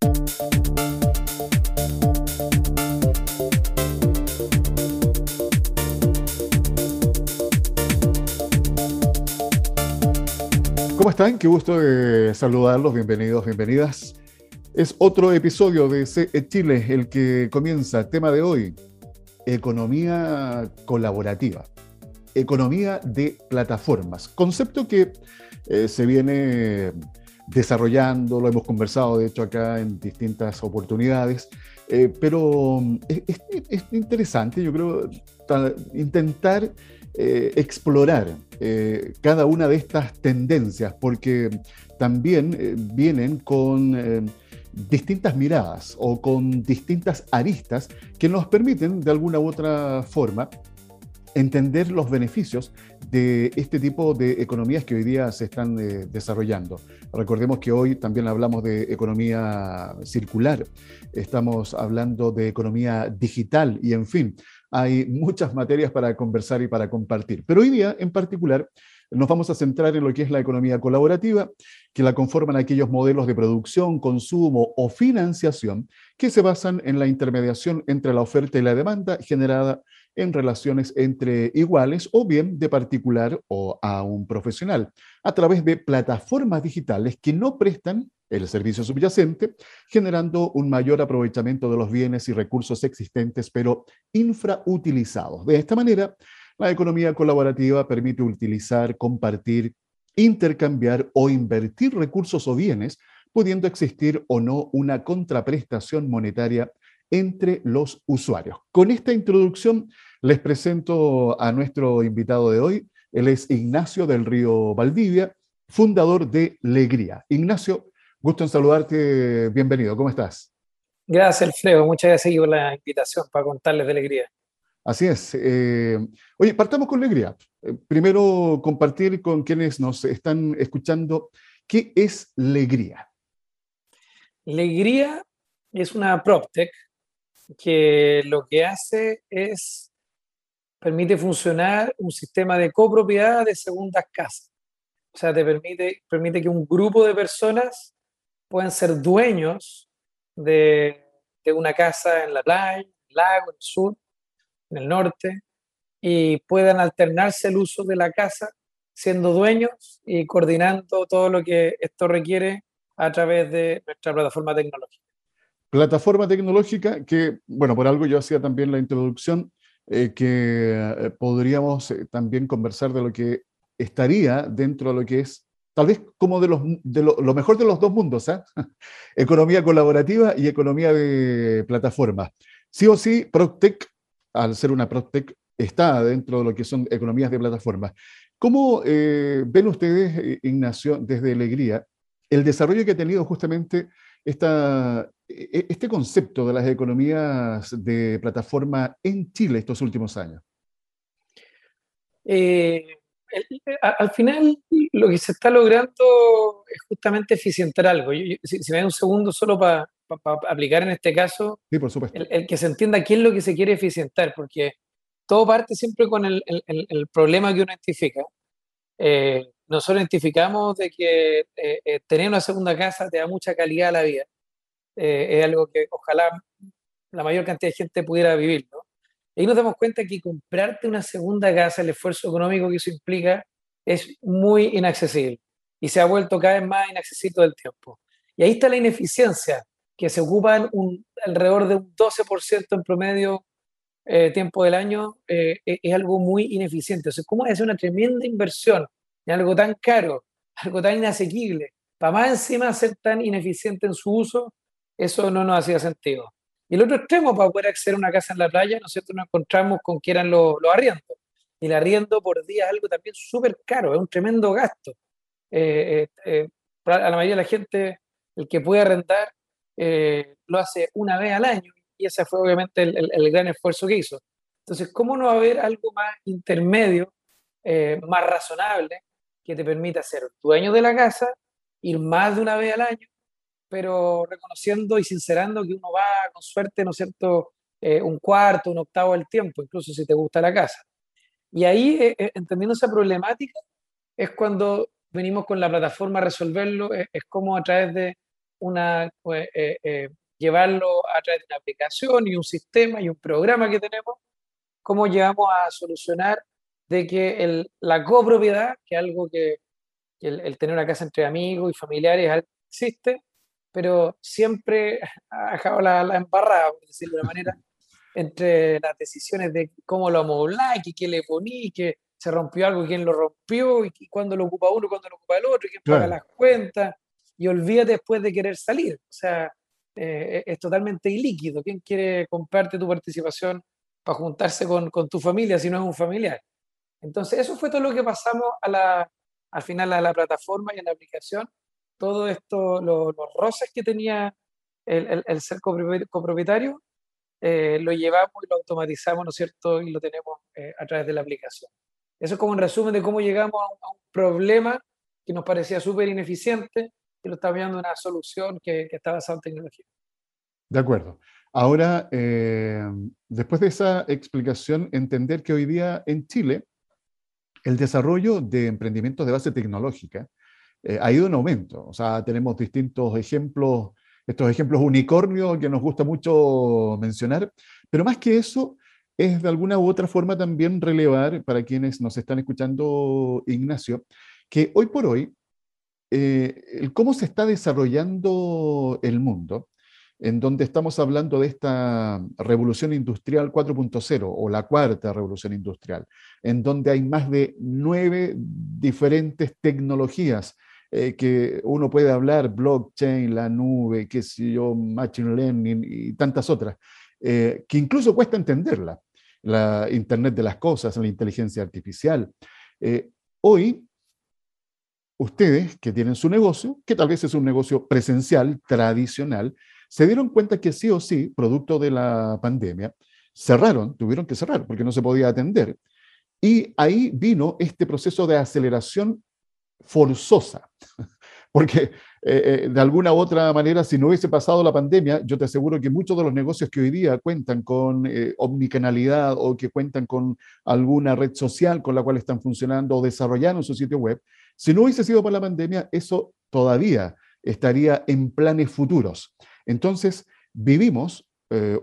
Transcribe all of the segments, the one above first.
¿Cómo están? Qué gusto de saludarlos. Bienvenidos, bienvenidas. Es otro episodio de CE Chile, el que comienza. Tema de hoy, economía colaborativa, economía de plataformas. Concepto que eh, se viene desarrollando, lo hemos conversado de hecho acá en distintas oportunidades, eh, pero es, es, interesante, yo creo, intentar eh, explorar eh, cada una de estas tendencias, porque también vienen con distintas miradas o con distintas aristas que nos permiten de alguna u otra forma entender los beneficios de este tipo de economías que hoy día se están desarrollando. Recordemos que hoy también hablamos de economía circular, estamos hablando de economía digital y en fin, hay muchas materias para conversar y para compartir. Pero hoy día, en particular, nos vamos a centrar en lo que es la economía colaborativa, que la conforman aquellos modelos de producción, consumo o financiación que se basan en la intermediación entre la oferta y la demanda generada en relaciones entre iguales o bien de particular o a un profesional, a través de plataformas digitales que no prestan el servicio subyacente, generando un mayor aprovechamiento de los bienes y recursos existentes, pero infrautilizados. De esta manera, la economía colaborativa permite utilizar, compartir, intercambiar o invertir recursos o bienes, pudiendo existir o no una contraprestación monetaria entre los usuarios. Con esta introducción les presento a nuestro invitado de hoy. Él es Ignacio del Río Valdivia, fundador de Legría. Ignacio, Gusto en saludarte, bienvenido, ¿cómo estás? Gracias, Alfredo, muchas gracias por la invitación para contarles de alegría. Así es. Eh, oye, partamos con alegría. Eh, primero, compartir con quienes nos están escuchando qué es Legría. Legría es una PropTech que lo que hace es permite funcionar un sistema de copropiedad de segundas casas. O sea, te permite, permite que un grupo de personas pueden ser dueños de, una casa en la playa, en el lago, en el sur, en el norte, y puedan alternarse el uso de la casa siendo dueños y coordinando todo lo que esto requiere a través de nuestra plataforma tecnológica. Plataforma tecnológica que, bueno, por algo yo hacía también la introducción, eh, que eh, podríamos eh, también conversar de lo que estaría dentro de lo que es tal vez como de, los, de lo, mejor de los dos mundos, ¿eh? economía colaborativa y economía de plataforma. Sí o sí, PropTech, al ser una PropTech, está dentro de lo que son economías de plataforma. ¿Cómo ven ustedes, Ignacio, desde Alegría, el desarrollo que ha tenido justamente esta, e, e, este concepto de las economías de plataforma en Chile estos últimos años? Eh, al final lo que se está logrando es justamente eficientar algo. si, me da un segundo solo para aplicar en este caso, sí, por supuesto. El, que se entienda qué es lo que se quiere eficientar, porque todo parte siempre con el, problema que uno identifica. Eh, nosotros identificamos de que eh, eh, tener una segunda casa te da mucha calidad a la vida. es algo que ojalá la mayor cantidad de gente pudiera vivir, ¿no? ahí nos damos cuenta que comprarte una segunda casa, el esfuerzo económico que eso implica, es muy inaccesible y se ha vuelto cada vez más inaccesible todo el tiempo. Y ahí está la ineficiencia, que se ocupan un, alrededor de un 12% en promedio eh, tiempo del año, eh, e, es algo muy ineficiente. O sea, ¿cómo es una tremenda inversión en algo tan caro, algo tan inasequible, para más encima ser tan ineficiente en su uso? Eso no nos hacía sentido. Y el otro extremo, para poder acceder a una casa en la playa, ¿no es cierto? Nos encontramos con que eran los, arriendos. Y el arriendo por día es algo también súper caro, es un tremendo gasto. Eh, eh, eh, a la mayoría de la gente, el que puede arrendar, lo hace una vez al año. Y ese fue obviamente el, gran esfuerzo que hizo. Entonces, ¿cómo no va a haber algo más intermedio, más razonable, que te permita ser dueño de la casa, ir más de una vez al año pero reconociendo y sincerando que uno va con suerte, ¿no es cierto?, eh, un cuarto, un octavo del tiempo, incluso si te gusta la casa. Y ahí, eh, eh, entendiendo esa problemática, es cuando venimos con la plataforma a resolverlo, es, como a través de, una, llevarlo a través de una aplicación y un sistema y un programa que tenemos, cómo llegamos a solucionar de que el, la copropiedad, que es algo que, el, tener una casa entre amigos y familiares existe, pero siempre ha dejado la, la embarrada, por decirlo de una manera, entre las decisiones de cómo lo amoblar, y qué le poní, que se rompió algo, quién lo rompió, y, cuándo lo ocupa uno, cuándo lo ocupa el otro, y quién paga las cuentas, y olvídate después de querer salir. O sea, eh, es totalmente ilíquido. ¿Quién quiere comprarte tu participación para juntarse con, con, tu familia si no es un familiar? Entonces, eso fue todo lo que pasamos a la, al final a la plataforma y a la aplicación. Todo esto, los roces que tenía el, el, el ser copropietario, eh, lo llevamos y lo automatizamos, ¿no es cierto? Y lo tenemos eh, a través de la aplicación. Eso es como un resumen de cómo llegamos a un, problema que nos parecía súper ineficiente y lo está viendo una solución que, que, está basada en tecnología. De acuerdo. Ahora, eh, después de esa explicación, entender que hoy día en Chile el desarrollo de emprendimientos de base tecnológica ha ido en aumento. O sea, tenemos distintos ejemplos estos ejemplos unicornios que nos gusta mucho mencionar, pero más que eso, es de alguna u otra forma también relevar para quienes nos están escuchando, Ignacio, que hoy por hoy, eh, el cómo se está desarrollando el mundo, en donde estamos hablando de esta revolución industrial 4.0 o la cuarta revolución industrial, en donde hay más de nueve diferentes tecnologías eh, que uno puede hablar, blockchain, la nube, qué sé yo, machine learning y tantas otras, eh, que incluso cuesta entenderla, la Internet de las Cosas, la inteligencia artificial. Eh, hoy, ustedes que tienen su negocio, que tal vez es un negocio presencial, tradicional, se dieron cuenta que sí o sí, producto de la pandemia, cerraron, tuvieron que cerrar porque no se podía atender. Y ahí vino este proceso de aceleración forzosa, porque eh, eh, de alguna u otra manera, si no hubiese pasado la pandemia, yo te aseguro que muchos de los negocios que hoy día cuentan con eh, omnicanalidad o que cuentan con alguna red social con la cual están funcionando o desarrollando su sitio web, si no hubiese sido por la pandemia, eso todavía estaría en planes futuros. Entonces, vivimos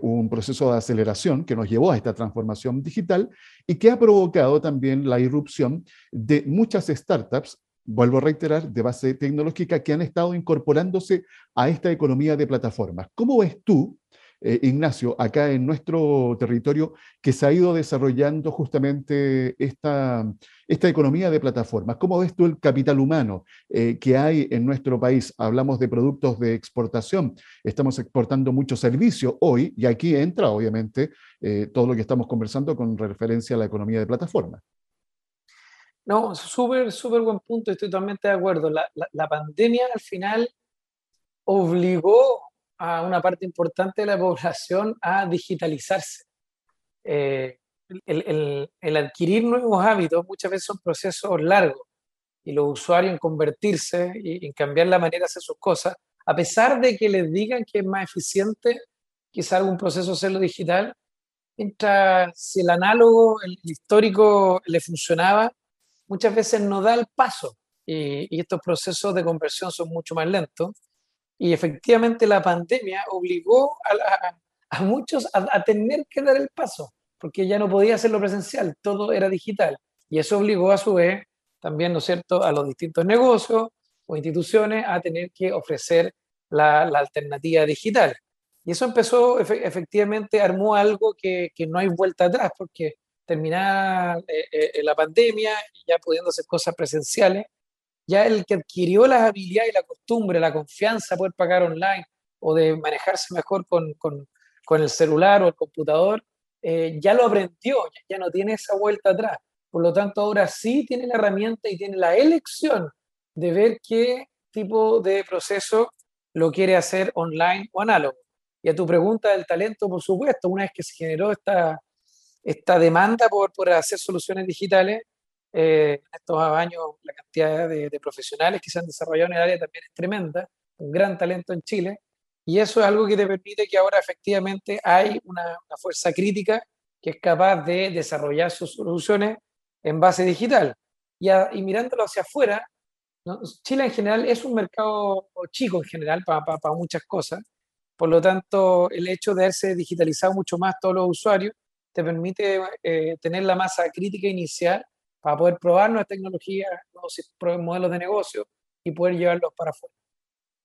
un proceso de aceleración que nos llevó a esta transformación digital y que ha provocado también la irrupción de muchas startups vuelvo a reiterar, de base tecnológica que han estado incorporándose a esta economía de plataformas. ¿Cómo ves tú, eh, Ignacio, acá en nuestro territorio, que se ha ido desarrollando justamente esta, esta economía de plataformas? ¿Cómo ves tú el capital humano eh, que hay en nuestro país? Hablamos de productos de exportación, estamos exportando mucho servicio hoy, y aquí entra, obviamente, eh, todo lo que estamos conversando con referencia a la economía de plataformas. No, súper, súper buen punto, estoy totalmente de acuerdo. La, la, pandemia al final obligó a una parte importante de la población a digitalizarse. Eh, el, adquirir nuevos hábitos muchas veces son procesos largos y los usuarios en convertirse y en cambiar la manera de hacer sus cosas, a pesar de que les digan que es más eficiente quizá algún proceso hacerlo digital, mientras si el análogo, el histórico le funcionaba, muchas veces no da el paso y, estos procesos de conversión son mucho más lentos. Y efectivamente la pandemia obligó a, muchos a, tener que dar el paso, porque ya no podía hacerlo presencial, todo era digital. Y eso obligó a su vez también, ¿no es cierto?, a los distintos negocios o instituciones a tener que ofrecer la, alternativa digital. Y eso empezó, efectivamente, armó algo que, que no hay vuelta atrás, porque terminar eh, eh, la pandemia, ya pudiendo hacer cosas presenciales, ya el que adquirió las habilidades y la costumbre, la confianza de poder pagar online o de manejarse mejor con, con, el celular o el computador, eh, ya lo aprendió, ya, ya, no tiene esa vuelta atrás. Por lo tanto, ahora sí tiene la herramienta y tiene la elección de ver qué tipo de proceso lo quiere hacer online o análogo. Y a tu pregunta del talento, por supuesto, una vez que se generó esta, esta demanda por, por hacer soluciones digitales, eh, en estos años la cantidad de, profesionales que se han desarrollado en el área también es tremenda, un gran talento en Chile, y eso es algo que te permite que ahora efectivamente hay una, una fuerza crítica que es capaz de desarrollar sus soluciones en base digital. Y, y mirándolo hacia afuera, Chile en general es un mercado chico en general para, para, muchas cosas. Por lo tanto, el hecho de haberse digitalizado mucho más todos los usuarios te permite eh, tener la masa crítica inicial para poder probar nuevas tecnologías, nuevos modelos de negocio y poder llevarlos para afuera.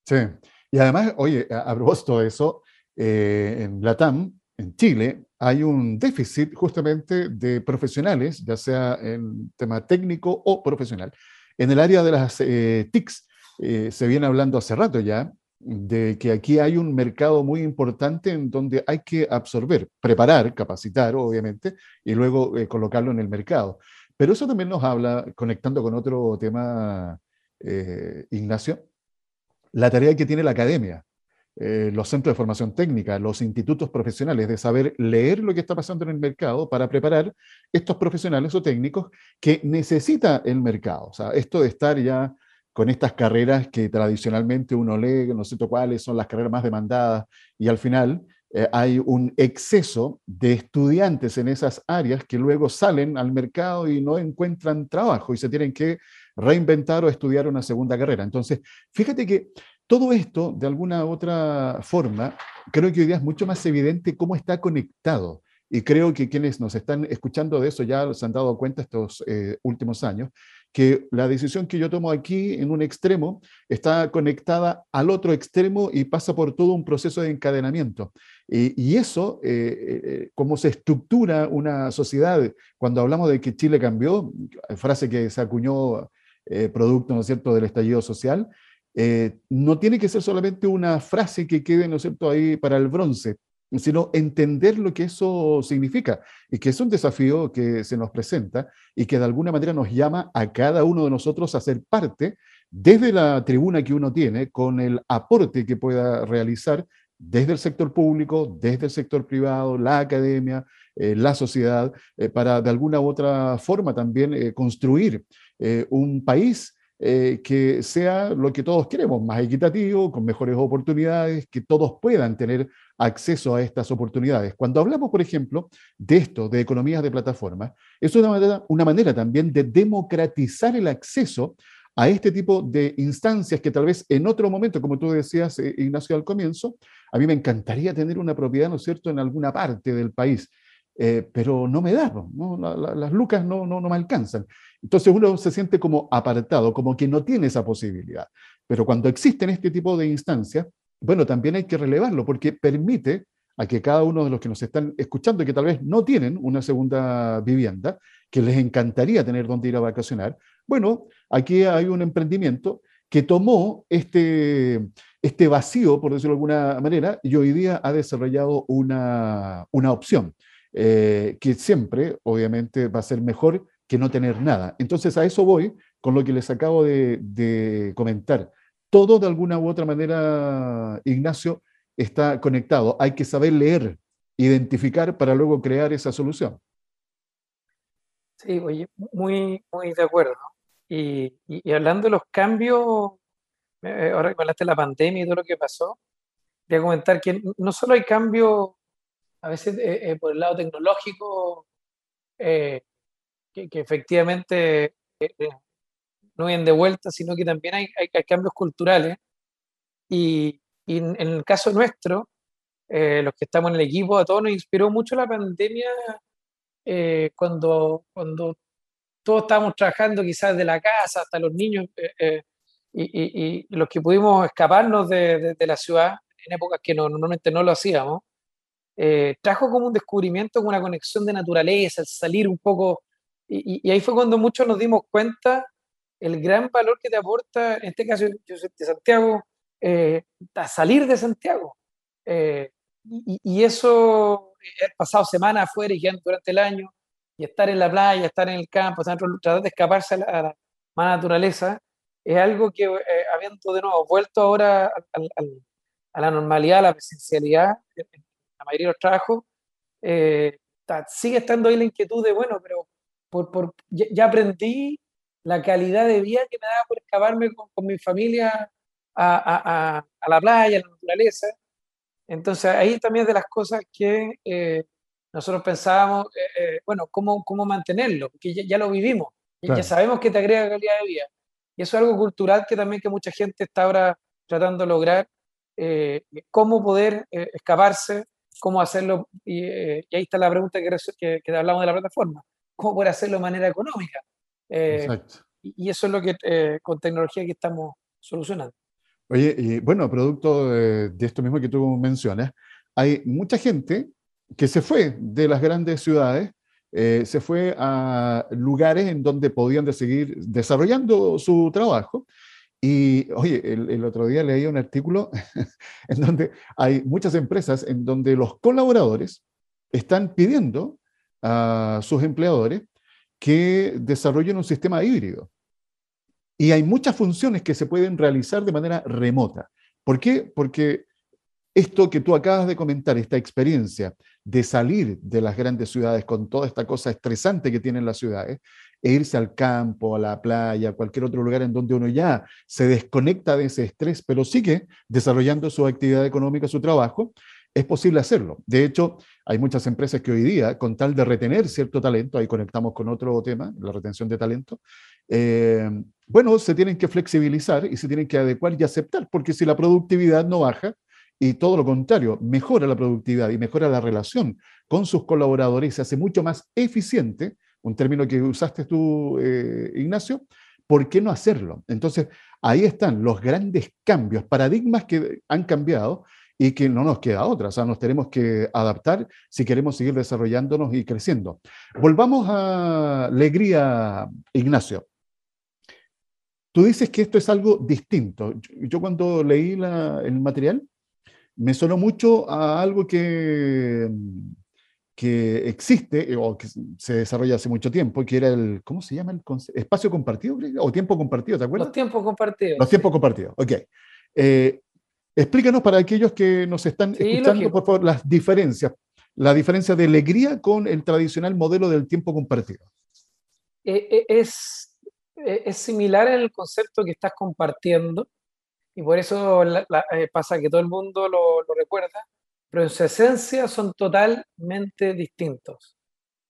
Sí, y además, oye, a, propósito de eso, eh, en Latam, en Chile, hay un déficit justamente de profesionales, ya sea en tema técnico o profesional. En el área de las eh, TICs, eh, se viene hablando hace rato ya de que aquí hay un mercado muy importante en donde hay que absorber, preparar, capacitar, obviamente, y luego eh, colocarlo en el mercado. Pero eso también nos habla, conectando con otro tema, Ignacio, la tarea que tiene la academia. Eh, los centros de formación técnica, los institutos profesionales, de saber leer lo que está pasando en el mercado para preparar estos profesionales o técnicos que necesita el mercado. O sea, esto de estar ya con estas carreras que tradicionalmente uno lee, no sé cuáles son las carreras más demandadas, y al final eh, hay un exceso de estudiantes en esas áreas que luego salen al mercado y no encuentran trabajo y se tienen que reinventar o estudiar una segunda carrera. Entonces, fíjate que todo esto, de alguna u otra forma, creo que hoy día es mucho más evidente cómo está conectado. Y creo que quienes nos están escuchando de eso ya se han dado cuenta estos eh, últimos años, que la decisión que yo tomo aquí en un extremo está conectada al otro extremo y pasa por todo un proceso de encadenamiento. Y, eso, eh, eh, cómo se estructura una sociedad, cuando hablamos de que Chile cambió, frase que se acuñó producto, ¿no es cierto?, del estallido social, eh, no tiene que ser solamente una frase que quede, ¿no es cierto?, ahí para el bronce, sino entender lo que eso significa y que es un desafío que se nos presenta y que de alguna manera nos llama a cada uno de nosotros a ser parte desde la tribuna que uno tiene, con el aporte que pueda realizar desde el sector público, desde el sector privado, la academia, eh, la sociedad, eh, para de alguna u otra forma también construir un país eh, que sea lo que todos queremos, más equitativo, con mejores oportunidades, que todos puedan tener acceso a estas oportunidades. Cuando hablamos, por ejemplo, de esto, de economías de plataforma, es una manera, una manera también de democratizar el acceso a este tipo de instancias que tal vez en otro momento, como tú decías, eh, Ignacio, al comienzo, a mí me encantaría tener una propiedad, ¿no es cierto?, en alguna parte del país. Eh, pero no me da, ¿no? las lucas no, no, no, me alcanzan. Entonces uno se siente como apartado, como que no tiene esa posibilidad. Pero cuando existen este tipo de instancias, bueno, también hay que relevarlo porque permite a que cada uno de los que nos están escuchando y que tal vez no tienen una segunda vivienda, que les encantaría tener donde ir a vacacionar, bueno, aquí hay un emprendimiento que tomó este, este vacío, por decirlo de alguna manera, y hoy día ha desarrollado una, una opción. Eh, que siempre, obviamente, va a ser mejor que no tener nada. Entonces, a eso voy con lo que les acabo de, comentar. Todo, de alguna u otra manera, Ignacio, está conectado. Hay que saber leer, identificar para luego crear esa solución. Sí, oye, muy, muy de acuerdo. Y, hablando de los cambios, eh, ahora que hablaste de la pandemia y todo lo que pasó, voy a comentar que no solo hay cambios a veces eh, eh, por el lado tecnológico, eh, que, efectivamente no vienen de vuelta, sino que también hay, hay, cambios culturales. Y, en, el caso nuestro, los que estamos en el equipo, a todos nos inspiró mucho la pandemia cuando, cuando todos estábamos trabajando quizás de la casa, hasta los niños, y, los que pudimos escaparnos de, de, la ciudad en épocas que normalmente no lo hacíamos, eh, trajo como un descubrimiento, como una conexión de naturaleza, el salir un poco, y, ahí fue cuando muchos nos dimos cuenta el gran valor que te aporta, en este caso yo soy de Santiago, eh, a salir de Santiago. Eh, y, eso, he pasado semanas afuera y durante el año, y estar en la playa, estar en el campo, tratar de escaparse a la, más naturaleza, es algo que, habiendo de nuevo vuelto ahora a la normalidad, a la presencialidad, la mayoría de los trabajos, eh, sigue estando ahí la inquietud de, bueno, pero por, por, ya, aprendí la calidad de vida que me daba por escaparme con, con mi familia a, a, a, la playa, a la naturaleza. Entonces ahí también es de las cosas que eh, nosotros pensábamos, eh, bueno, ¿cómo, cómo mantenerlo? Porque ya, lo vivimos, ya sabemos que te agrega calidad de vida. Y eso es algo cultural que también que mucha gente está ahora tratando de lograr, eh, cómo poder eh, escaparse, cómo hacerlo, y, ahí está la pregunta que, que, hablamos de la plataforma, cómo poder hacerlo de manera económica. Exacto. Y, eso es lo que con tecnología que estamos solucionando. Oye, y bueno, producto de, esto mismo que tú mencionas, hay mucha gente que se fue de las grandes ciudades, eh, se fue a lugares en donde podían seguir desarrollando su trabajo. Y oye, el, otro día leí un artículo en donde hay muchas empresas en donde los colaboradores están pidiendo a sus empleadores que desarrollen un sistema híbrido. Y hay muchas funciones que se pueden realizar de manera remota. ¿Por qué? Porque esto que tú acabas de comentar, esta experiencia de salir de las grandes ciudades con toda esta cosa estresante que tienen las ciudades, e irse al campo, a la playa, a cualquier otro lugar en donde uno ya se desconecta de ese estrés, pero sigue desarrollando su actividad económica, su trabajo, es posible hacerlo. De hecho, hay muchas empresas que hoy día, con tal de retener cierto talento, ahí conectamos con otro tema, la retención de talento, eh, bueno, se tienen que flexibilizar y se tienen que adecuar y aceptar, porque si la productividad no baja, y todo lo contrario, mejora la productividad y mejora la relación con sus colaboradores, se hace mucho más eficiente, un término que usaste tú, eh, Ignacio, ¿por qué no hacerlo? Entonces, ahí están los grandes cambios, paradigmas que han cambiado y que no nos queda otra, o sea, nos tenemos que adaptar si queremos seguir desarrollándonos y creciendo. Volvamos a alegría, Ignacio. Tú dices que esto es algo distinto. Yo, cuando leí el material, me sonó mucho a algo que, que existe eh, o que se desarrolla hace mucho tiempo, que era el, ¿cómo se llama? El espacio compartido, o tiempo compartido, ¿te acuerdas? Los tiempos compartidos. Los tiempos compartidos, ok. Eh, explícanos para aquellos que nos están escuchando, por favor, las diferencias, la diferencia de alegría con el tradicional modelo del tiempo compartido. Eh, es eh, es similar en el concepto que estás compartiendo y por eso eh, pasa que todo el mundo lo, recuerda, pero en su esencia son totalmente distintos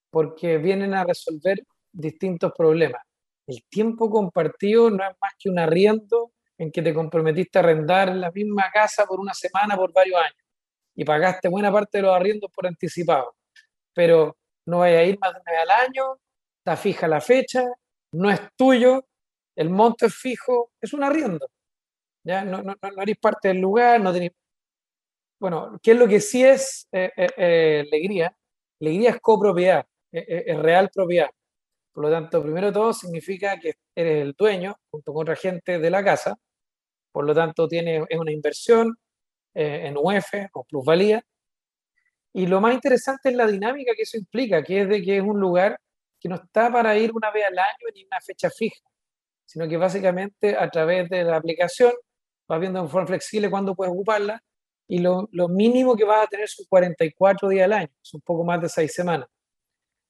porque vienen a resolver distintos problemas. El tiempo compartido no es más que un arriendo en que te comprometiste a arrendar la misma casa por una semana por varios años y pagaste buena parte de los arriendos por anticipado, pero no vaya a ir más de una vez al año, está fija la fecha no es tuyo, el monto es fijo, es un arriendo. ¿ya? No, no, no eres parte del lugar, no tenés... Bueno, ¿qué es lo que sí es eh, eh, eh, alegría? Alegría es copropiedad, es real propiedad. Por lo tanto, primero de todo significa que eres el dueño junto con otra gente de la casa. Por lo tanto, tiene, es una inversión en UF o plusvalía. Y lo más interesante es la dinámica que eso implica, que es de que es un lugar que no está para ir una vez al año ni una fecha fija, sino que básicamente a través de la aplicación vas viendo en forma flexible cuándo puedes ocuparla y lo, mínimo que vas a tener son 44 días al año, es un poco más de 6 semanas.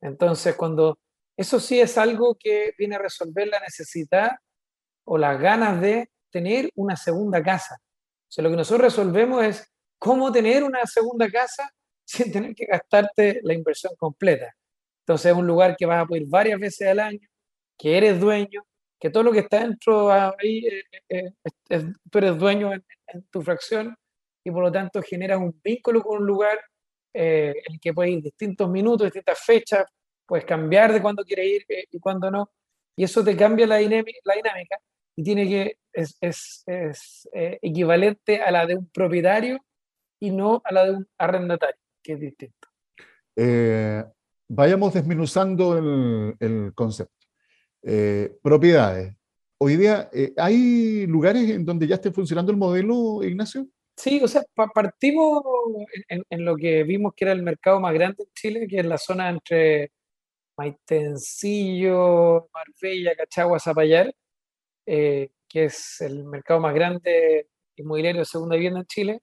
Entonces, cuando eso sí es algo que viene a resolver la necesidad o las ganas de tener una segunda casa. O sea, lo que nosotros resolvemos es cómo tener una segunda casa sin tener que gastarte la inversión completa. Entonces es un lugar que vas a poder ir varias veces al año, que eres dueño, que todo lo que está dentro ahí, eh, eh, tú eres dueño en, tu fracción y por lo tanto generas un vínculo con un lugar eh, en el que puedes ir distintos minutos, distintas fechas, puedes cambiar de cuándo quieres ir y cuándo no. Y eso te cambia la dinámica, la dinámica y tiene que, es, es, es equivalente a la de un propietario y no a la de un arrendatario, que es distinto. Eh, vayamos desmenuzando el, concepto. Eh, propiedades. Hoy día, eh, ¿hay lugares en donde ya esté funcionando el modelo, Ignacio? Sí, o sea, partimos en, lo que vimos que era el mercado más grande en Chile, que es la zona entre Maitencillo, Marbella, Cachagua, Zapallar, eh, que es el mercado más grande inmobiliario de segunda vivienda en Chile.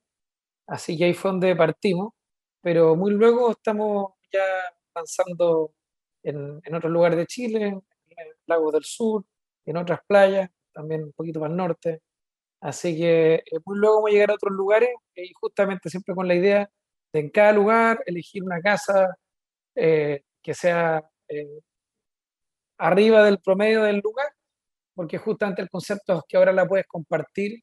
Así que ahí fue donde partimos, pero muy luego estamos ya avanzando en, en otros lugares de Chile, en el Lago del Sur, en otras playas, también un poquito más norte. Así que eh, muy luego vamos a llegar a otros lugares y justamente siempre con la idea de en cada lugar elegir una casa eh, que sea eh, arriba del promedio del lugar porque justamente el concepto es que ahora la puedes compartir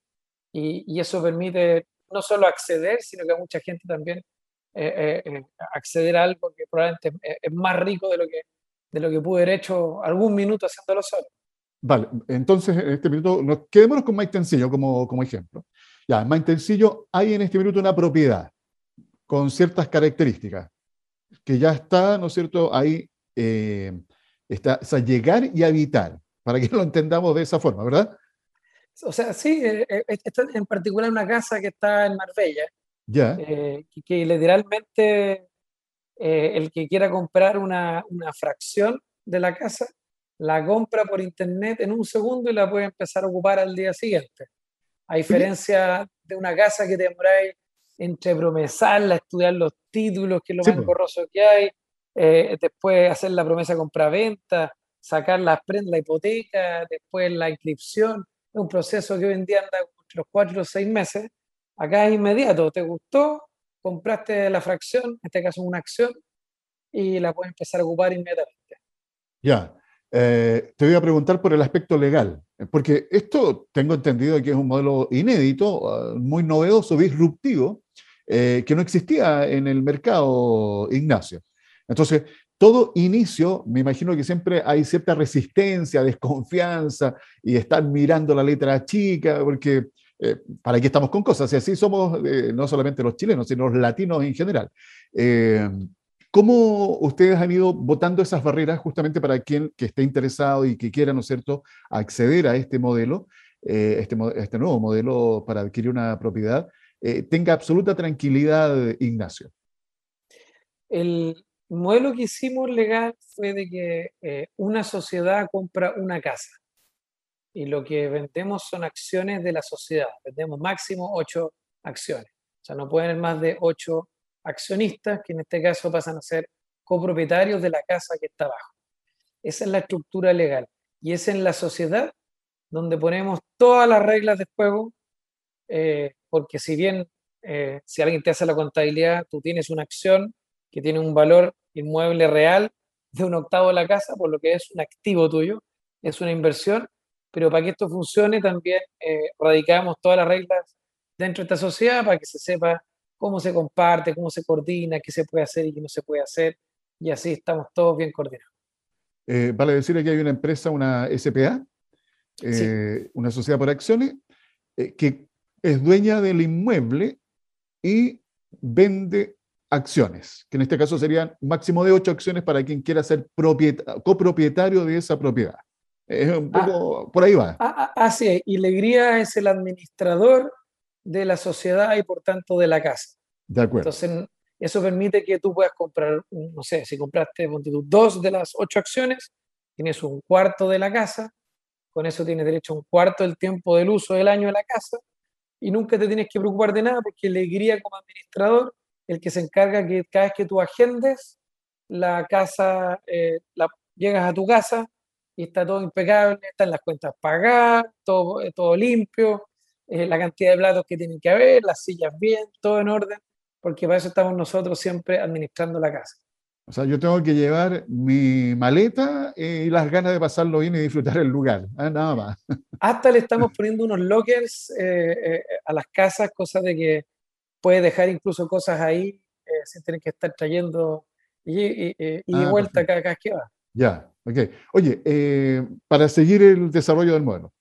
y, eso permite no solo acceder, sino que a mucha gente también eh, eh, acceder a algo que probablemente es, más rico de lo que, de lo que pude haber hecho algún minuto haciéndolo solo. Vale, entonces en este minuto, nos, quedémonos con Tencillo como, como ejemplo. Ya, en Tencillo hay en este minuto una propiedad con ciertas características que ya está, ¿no es cierto?, ahí eh, está, o sea, llegar y habitar, para que lo entendamos de esa forma, ¿verdad? O sea, sí, eh, eh, está en particular una casa que está en Marbella, ya. que, literalmente el que quiera comprar una, una fracción de la casa, la compra por internet en un segundo y la puede empezar a ocupar al día siguiente. A diferencia de una casa que te demoráis entre promesarla, estudiar los títulos, que es lo más engorroso que hay, eh, después hacer la promesa compra-venta, sacar las prendas, la hipoteca, después la inscripción. Es un proceso que hoy en día anda entre los cuatro o seis meses. Acá es inmediato, te gustó, compraste la fracción, en este caso una acción, y la puedes empezar a ocupar inmediatamente. Ya, eh, te voy a preguntar por el aspecto legal, porque esto tengo entendido que es un modelo inédito, ah, muy novedoso, disruptivo, eh, que no existía en el mercado, Ignacio. Entonces, todo inicio, me imagino que siempre hay cierta resistencia, desconfianza y estar mirando la letra chica, porque eh, para qué estamos con cosas, y así somos no solamente los chilenos, sino los latinos en general. ¿Cómo ustedes han ido votando esas barreras justamente para quien que esté interesado y que quiera, ¿no es cierto?, acceder a este modelo, eh, este, este, nuevo modelo para adquirir una propiedad, eh, tenga absoluta tranquilidad, Ignacio? El modelo que hicimos legal fue de que eh, una sociedad compra una casa y lo que vendemos son acciones de la sociedad. Vendemos máximo ocho acciones. O sea, no pueden haber más de ocho accionistas, que en este caso pasan a ser copropietarios de la casa que está abajo. Esa es la estructura legal. Y es en la sociedad donde ponemos todas las reglas de juego, eh, porque si bien eh, si alguien te hace la contabilidad, tú tienes una acción que tiene un valor inmueble real de un octavo de la casa, por lo que es un activo tuyo, es una inversión, pero para que esto funcione también eh, radicamos todas las reglas dentro de esta sociedad para que se sepa cómo se comparte, cómo se coordina, qué se puede hacer y qué no se puede hacer, y así estamos todos bien coordinados. Eh, vale decir que hay una empresa, una SPA, eh, una sociedad por acciones, eh, que es dueña del inmueble y vende acciones, que en este caso serían máximo de ocho acciones para quien quiera ser copropietario de esa propiedad. Es un ah. poco, por ahí va. Ah, ah, así es, y Legría es el administrador de la sociedad y por tanto de la casa. De acuerdo. Entonces, eso permite que tú puedas comprar, no sé, si compraste dos de las ocho acciones, tienes un cuarto de la casa, con eso tienes derecho a un cuarto del tiempo del uso del año de la casa y nunca te tienes que preocupar de nada porque Alegría como administrador, el que se encarga que cada vez que tú agendes la casa, eh, la, llegas a tu casa y está todo impecable, están las cuentas pagadas, todo, todo limpio, eh, la cantidad de platos que tienen que haber, las sillas bien, todo en orden, porque para eso estamos nosotros siempre administrando la casa. O sea, yo tengo que llevar mi maleta eh, y las ganas de pasarlo bien y disfrutar el lugar, ¿eh? nada más. Hasta le estamos poniendo unos lockers a las casas, cosas de que puedes dejar incluso cosas ahí sin tener que estar trayendo y, de ah, vuelta cada, vez que va. Ya, ok. Oye, para seguir el desarrollo del modelo,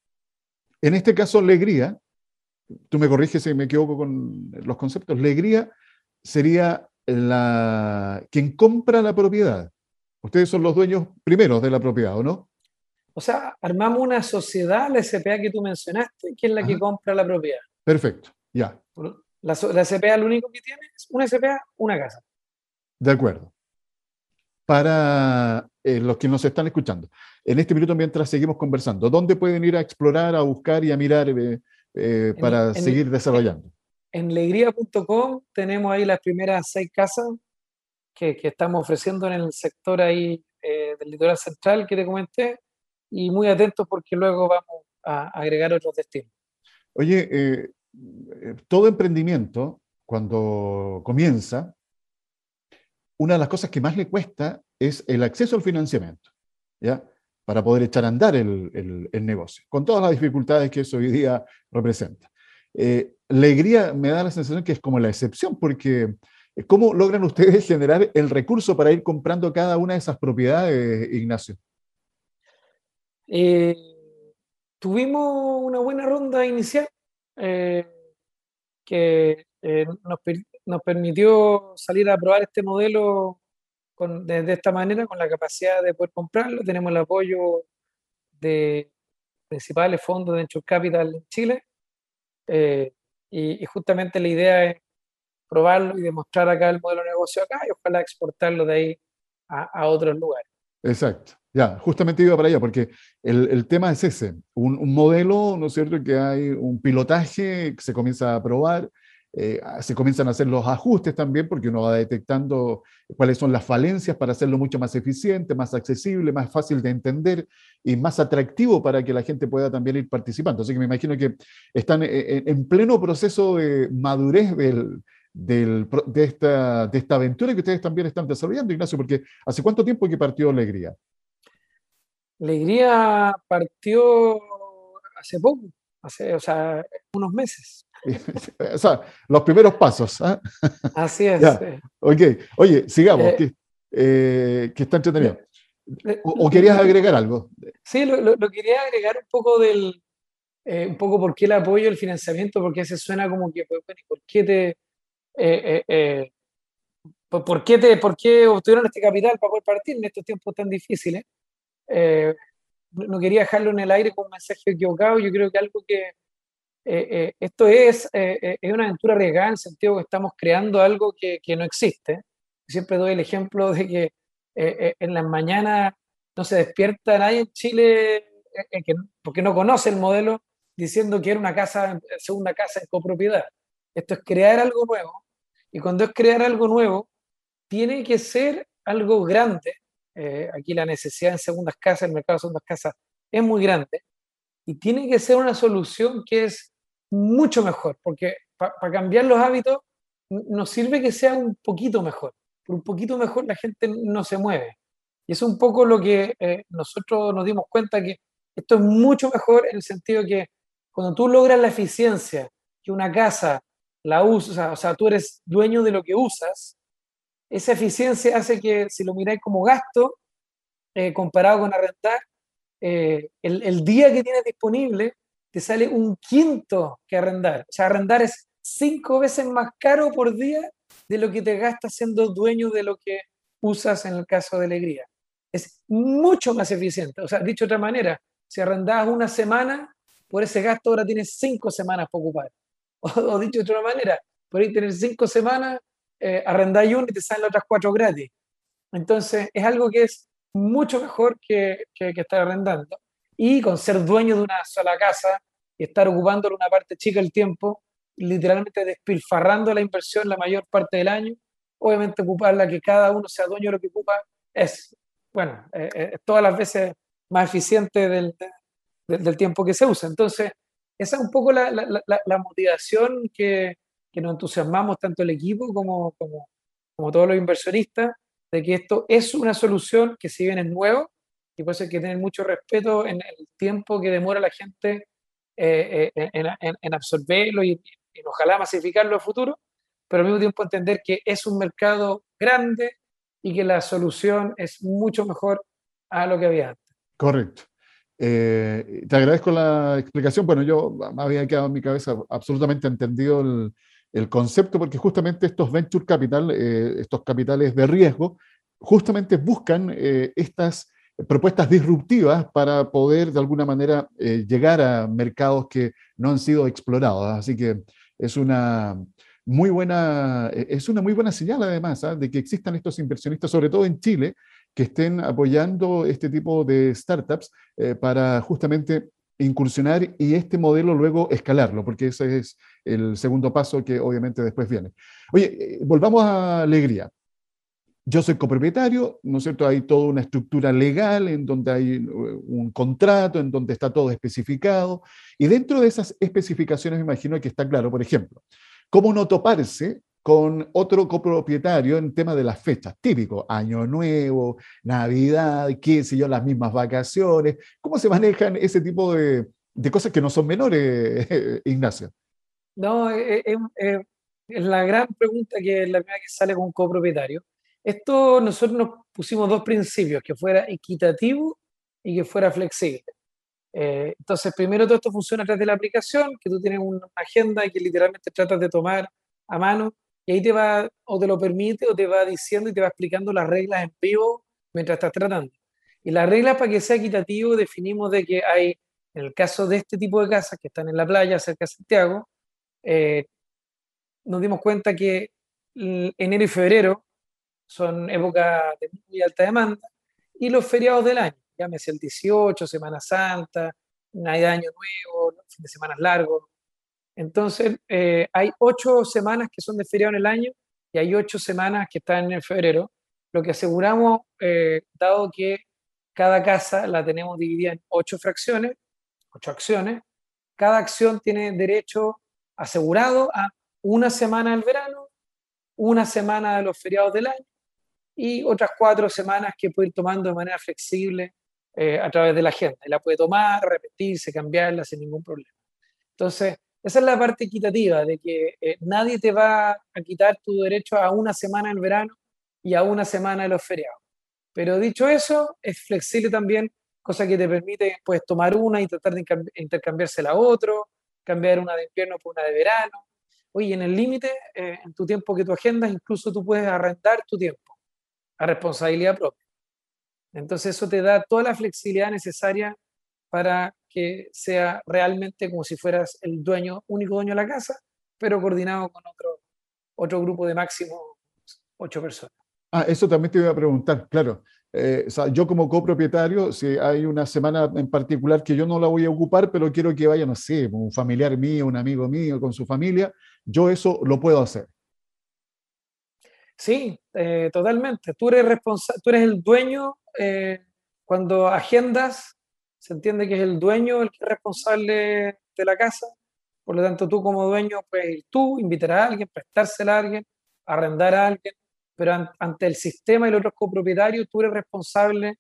en este caso, Alegría tú me corriges si me equivoco con los conceptos, alegría sería la, quien compra la propiedad. Ustedes son los dueños primeros de la propiedad, ¿o no? O sea, armamos una sociedad, la SPA que tú mencionaste, que es la que compra la propiedad. Perfecto, ya. La, la SPA lo único que tiene es una SPA, una casa. De acuerdo. Para eh, los que nos están escuchando, en este minuto mientras seguimos conversando, ¿dónde pueden ir a explorar, a buscar y a mirar eh, eh, para seguir desarrollando. En legría.com tenemos ahí las primeras seis casas que, que estamos ofreciendo en el sector ahí eh, del litoral central que te comenté y muy atentos porque luego vamos a agregar otros destinos. Oye, eh, todo emprendimiento, cuando comienza, una de las cosas que más le cuesta es el acceso al financiamiento. ¿ya? Para poder echar a andar el, negocio, con todas las dificultades que eso hoy día representa. Eh, Alegría me da la sensación que es como la excepción, porque eh, ¿cómo logran ustedes generar el recurso para ir comprando cada una de esas propiedades, Ignacio? Eh, tuvimos una buena ronda inicial que nos, nos, permitió salir a probar este modelo de, esta manera, con la capacidad de poder comprarlo. Tenemos el apoyo de principales fondos de Venture Capital en Chile. Eh, y, justamente la idea es probarlo y demostrar acá el modelo de negocio acá y ojalá exportarlo de ahí a, otros lugares. Exacto. Ya, justamente iba para allá, porque el, el tema es ese, un, un, modelo, ¿no es cierto?, que hay un pilotaje que se comienza a probar, eh, se comienzan a hacer los ajustes también porque uno va detectando cuáles son las falencias para hacerlo mucho más eficiente, más accesible, más fácil de entender y más atractivo para que la gente pueda también ir participando. Así que me imagino que están eh, eh, en pleno proceso de madurez de, esta, de esta aventura que ustedes también están desarrollando, Ignacio, porque ¿hace cuánto tiempo que partió Alegría? Alegría partió hace poco, hace, o sea, unos meses. o sea, los primeros pasos. ¿ah? Así es. Ok. Oye, sigamos, eh, eh, que, está entretenido. O, querías agregar algo? Sí, lo, quería agregar un poco del, eh, un poco por qué el apoyo, el financiamiento, porque se suena como que, pues, ¿por qué te, por, qué te, por qué obtuvieron este capital para poder partir en estos tiempos tan difíciles? no quería dejarlo en el aire con un mensaje equivocado. Yo creo que algo que, eh, eh, esto es, eh, es una aventura arriesgada en el sentido que estamos creando algo que, que no existe. Siempre doy el ejemplo de que en las mañanas no se despierta nadie en Chile que, porque no conoce el modelo diciendo que era una casa, segunda casa en copropiedad. Esto es crear algo nuevo. Y cuando es crear algo nuevo, tiene que ser algo grande. aquí la necesidad en segundas casas, el mercado de segundas casas es muy grande. Y tiene que ser una solución que es mucho mejor, porque para cambiar los hábitos nos sirve que sea un poquito mejor. Por un poquito mejor la gente no se mueve. Y es un poco lo que eh, nosotros nos dimos cuenta que esto es mucho mejor en el sentido que cuando tú logras la eficiencia, que una casa la usa, o sea, tú eres dueño de lo que usas, esa eficiencia hace que si lo miráis como gasto, eh, comparado con arrendar, eh, el, el, día que tienes disponible te sale un quinto que arrendar. O sea, arrendar es cinco veces más caro por día de lo que te gastas siendo dueño de lo que usas en el caso de alegría. Es mucho más eficiente. O sea, dicho de otra manera, si arrendabas una semana, por ese gasto ahora tienes cinco semanas para ocupar. O, dicho de otra manera, podéis tener cinco semanas, eh, arrendáis uno y te salen las otras cuatro gratis. Entonces, es algo que es mucho mejor que, que estar arrendando y con ser dueño de una sola casa y estar ocupándole una parte chica del tiempo, literalmente despilfarrando la inversión la mayor parte del año, obviamente ocuparla que cada uno sea dueño de lo que ocupa es, bueno, eh, eh, todas las veces más eficiente del, del, tiempo que se usa. Entonces, esa es un poco la, la, la, motivación que, que, nos entusiasmamos tanto el equipo como, como, como todos los inversionistas, de que esto es una solución que si bien es nuevo, y por eso hay que tener mucho respeto en el tiempo que demora la gente eh, eh, en, absorberlo y, ojalá masificarlo a futuro, pero al mismo tiempo entender que es un mercado grande y que la solución es mucho mejor a lo que había antes. Correcto. Eh, te agradezco la explicación. Bueno, yo me había quedado en mi cabeza absolutamente entendido el, el concepto, porque justamente estos venture capital, estos capitales de riesgo, justamente buscan estas propuestas disruptivas para poder de alguna manera eh, llegar a mercados que no han sido explorados. Así que es una muy buena, e-, es una muy buena señal además ¿ah? de que existan estos inversionistas, sobre todo en Chile, que estén apoyando este tipo de startups eh, para justamente incursionar y este modelo luego escalarlo, porque ese es el segundo paso que obviamente después viene. Oye, eh, volvamos a Alegría yo soy copropietario, ¿no es cierto? Hay toda una estructura legal en donde hay eh, un contrato, en donde está todo especificado. Y dentro de esas especificaciones me imagino que está claro, por ejemplo, cómo no toparse con otro copropietario en tema de las fechas, típico, Año Nuevo, Navidad, qué sé yo, las mismas vacaciones. ¿Cómo se manejan ese tipo de, cosas que no son menores, Ignacio? No, es, la gran pregunta que es la primera que sale con un copropietario. Esto nosotros nos pusimos dos principios, que fuera equitativo y que fuera flexible. Eh, entonces, primero todo esto funciona a través de la aplicación, que tú tienes una agenda que literalmente tratas de tomar a mano y ahí te va, o te lo permite, o te va diciendo y te va explicando las reglas en vivo mientras estás tratando. Y las reglas para que sea equitativo definimos de que hay, en el caso de este tipo de casas que están en la playa cerca de Santiago, eh, nos dimos cuenta que enero y febrero son épocas de muy alta demanda y los feriados del año, llámese el 18, Semana Santa, Navidad, Año Nuevo, fin de semana largos, entonces, eh, hay ocho semanas que son de feriado en el año y hay ocho semanas que están en febrero. Lo que aseguramos, eh, dado que cada casa la tenemos dividida en ocho fracciones, ocho acciones, cada acción tiene derecho asegurado a una semana del verano, una semana de los feriados del año y otras cuatro semanas que puede ir tomando de manera flexible eh, a través de la agenda. Y la puede tomar, repetirse, cambiarla sin ningún problema. Entonces, esa es la parte equitativa, de que eh, nadie te va a quitar tu derecho a una semana en verano y a una semana de los feriados. Pero dicho eso, es flexible también, cosa que te permite pues, tomar una y tratar de intercambiársela a otro, cambiar una de invierno por una de verano. Oye, en el límite, eh, en tu tiempo que tú agendas, incluso tú puedes arrendar tu tiempo a responsabilidad propia. Entonces eso te da toda la flexibilidad necesaria para que sea realmente como si fueras el único dueño de la casa, pero coordinado con otro, otro grupo de máximo ocho personas. Ah, eso también te iba a preguntar, claro. Eh, yo como copropietario, si hay una semana en particular que yo no la voy a ocupar, pero quiero que vaya, no sé, un familiar mío, un amigo mío con su familia, yo eso lo puedo hacer. Sí, eh, totalmente. Tú eres, responsable, tú eres el dueño eh, cuando agendas se entiende que es el dueño el que es responsable de la casa, por lo tanto tú como dueño puedes ir tú, invitar a alguien, prestársela a alguien, arrendar a alguien, pero ante el sistema y los otros copropietarios tú eres responsable